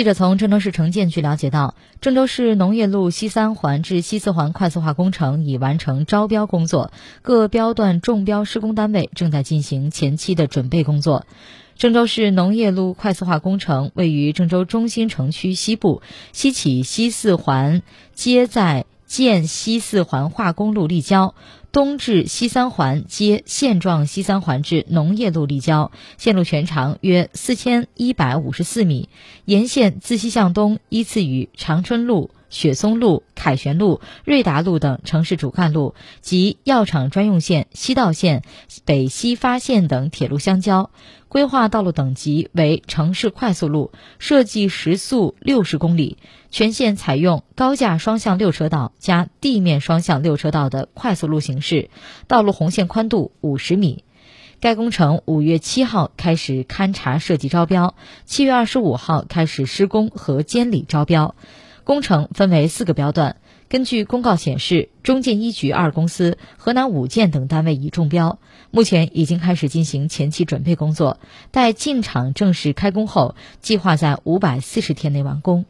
记者从郑州市城建局了解到，郑州市农业路西三环至西四环快速化工程已完成招标工作，各标段中标施工单位正在进行前期的准备工作。郑州市农业路快速化工程位于郑州中心城区西部，西起西四环接在建西四环化工路立交。东至西三环接现状西三环至农业路立交，线路全长约四千一百五十四米，沿线自西向东依次与长春路。雪松路、凯旋路、瑞达路等城市主干路及药厂专用线、西道线、北西发线等铁路相交，规划道路等级为城市快速路，设计时速六十公里，全线采用高架双向六车道加地面双向六车道的快速路形式，道路红线宽度五十米。该工程五月七号开始勘察设计招标，七月二十五号开始施工和监理招标。工程分为四个标段，根据公告显示，中建一局二公司、河南五建等单位已中标，目前已经开始进行前期准备工作，待进场正式开工后，计划在五百四十天内完工。